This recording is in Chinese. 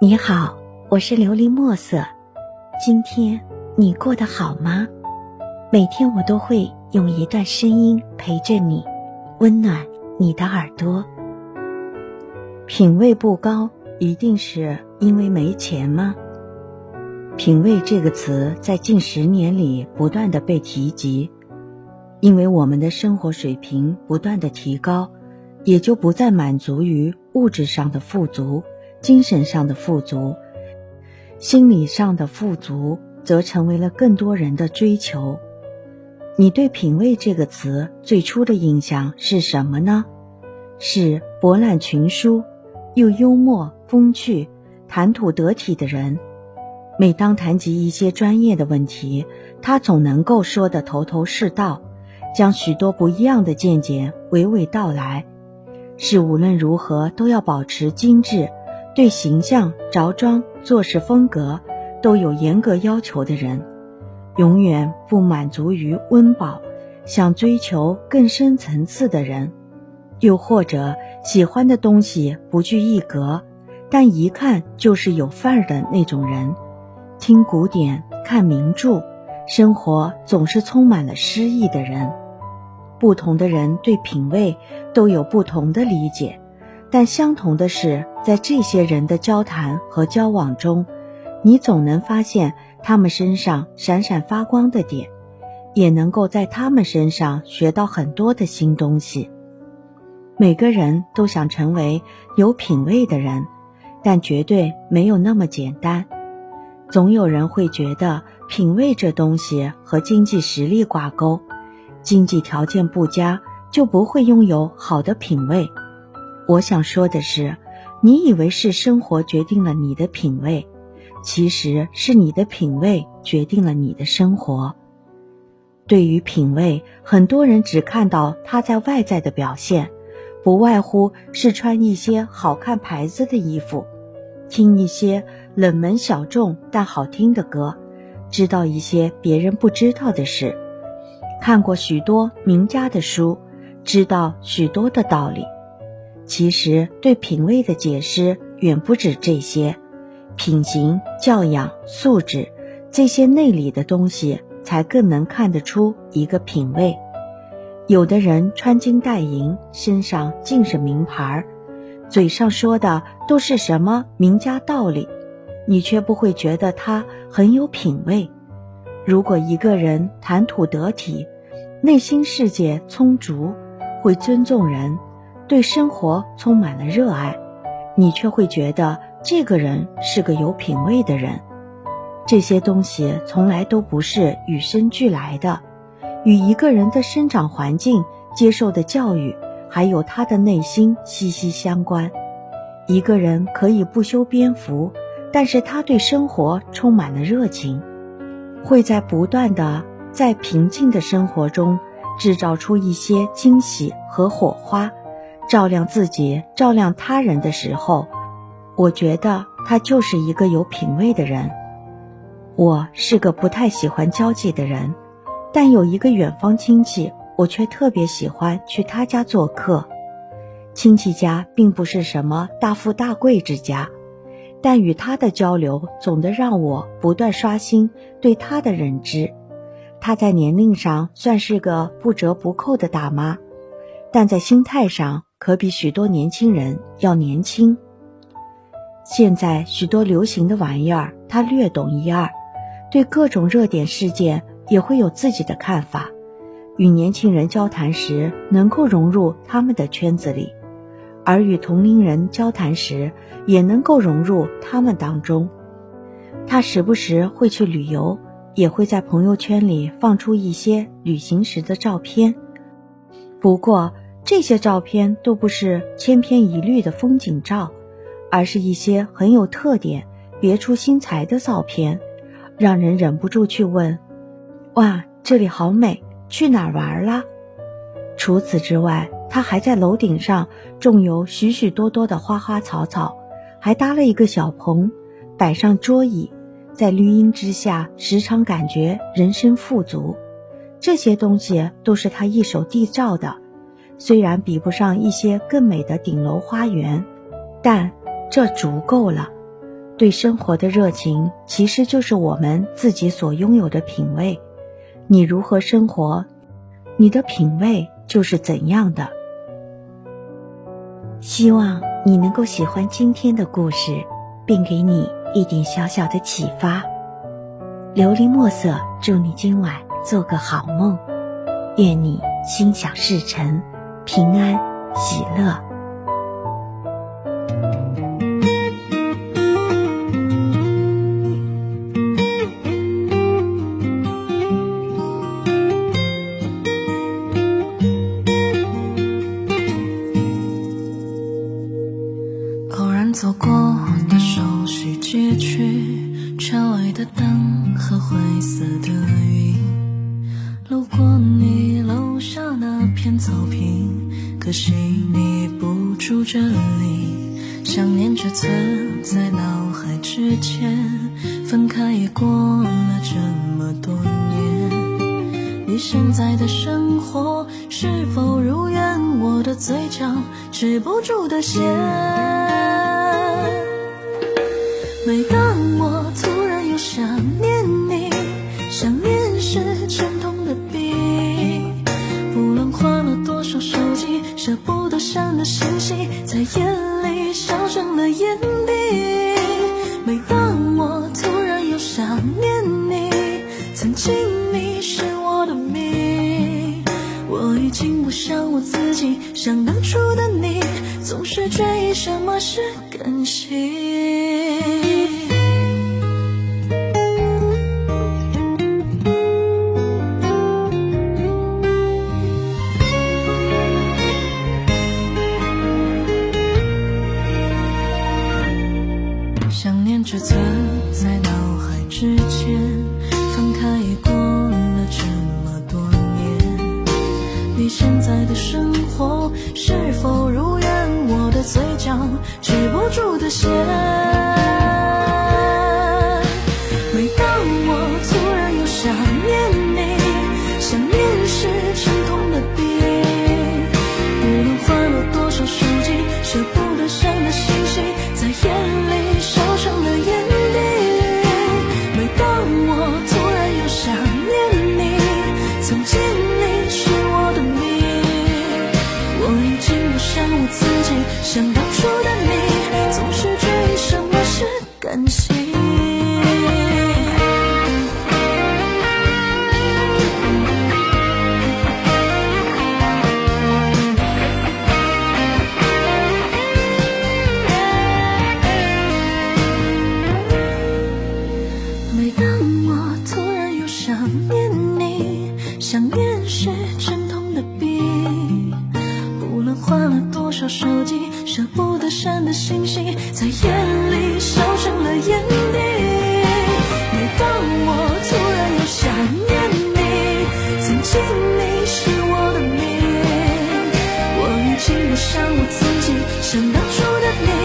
你好，我是琉璃墨色。今天你过得好吗？每天我都会用一段声音陪着你，温暖你的耳朵。品味不高，一定是因为没钱吗？品味这个词在近十年里不断的被提及，因为我们的生活水平不断的提高，也就不再满足于物质上的富足。精神上的富足，心理上的富足，则成为了更多人的追求。你对“品味”这个词最初的印象是什么呢？是博览群书，又幽默风趣、谈吐得体的人。每当谈及一些专业的问题，他总能够说得头头是道，将许多不一样的见解娓娓道来。是无论如何都要保持精致。对形象、着装、做事风格都有严格要求的人，永远不满足于温饱，想追求更深层次的人，又或者喜欢的东西不拘一格，但一看就是有范儿的那种人，听古典、看名著，生活总是充满了诗意的人。不同的人对品味都有不同的理解。但相同的是，在这些人的交谈和交往中，你总能发现他们身上闪闪发光的点，也能够在他们身上学到很多的新东西。每个人都想成为有品位的人，但绝对没有那么简单。总有人会觉得品味这东西和经济实力挂钩，经济条件不佳就不会拥有好的品味。我想说的是，你以为是生活决定了你的品味，其实是你的品味决定了你的生活。对于品味，很多人只看到它在外在的表现，不外乎是穿一些好看牌子的衣服，听一些冷门小众但好听的歌，知道一些别人不知道的事，看过许多名家的书，知道许多的道理。其实，对品味的解释远不止这些，品行、教养、素质这些内里的东西，才更能看得出一个品味。有的人穿金戴银，身上尽是名牌儿，嘴上说的都是什么名家道理，你却不会觉得他很有品味。如果一个人谈吐得体，内心世界充足，会尊重人。对生活充满了热爱，你却会觉得这个人是个有品位的人。这些东西从来都不是与生俱来的，与一个人的生长环境、接受的教育，还有他的内心息息相关。一个人可以不修边幅，但是他对生活充满了热情，会在不断的在平静的生活中制造出一些惊喜和火花。照亮自己，照亮他人的时候，我觉得他就是一个有品位的人。我是个不太喜欢交际的人，但有一个远方亲戚，我却特别喜欢去他家做客。亲戚家并不是什么大富大贵之家，但与他的交流总得让我不断刷新对他的认知。他在年龄上算是个不折不扣的大妈，但在心态上。可比许多年轻人要年轻。现在许多流行的玩意儿，他略懂一二，对各种热点事件也会有自己的看法。与年轻人交谈时，能够融入他们的圈子里；而与同龄人交谈时，也能够融入他们当中。他时不时会去旅游，也会在朋友圈里放出一些旅行时的照片。不过，这些照片都不是千篇一律的风景照，而是一些很有特点、别出心裁的照片，让人忍不住去问：“哇，这里好美，去哪儿玩啦？”除此之外，他还在楼顶上种有许许多多的花花草草，还搭了一个小棚，摆上桌椅，在绿荫之下，时常感觉人生富足。这些东西都是他一手缔造的。虽然比不上一些更美的顶楼花园，但这足够了。对生活的热情，其实就是我们自己所拥有的品味。你如何生活，你的品味就是怎样的。希望你能够喜欢今天的故事，并给你一点小小的启发。琉璃墨色，祝你今晚做个好梦，愿你心想事成，平安喜乐。走过的熟悉街区，车外的灯和灰色的云。路过你楼下那片草坪，可惜你不住这里。想念只存在脑海之间，分开也过了这么多年。你现在的生活是否如愿？我的嘴角止不住的咸。每当我舍不得删的信息，在夜里烧成了眼底。每当我突然又想念你，曾经你是我的命，我已经不像我自己，像当初的你，总是追忆什么是感情。只存在脑海之间，分开已过了这么多年。你现在的生活是否如愿？我的嘴角止不住经你是我的命，我已经不像我自己，想当初的。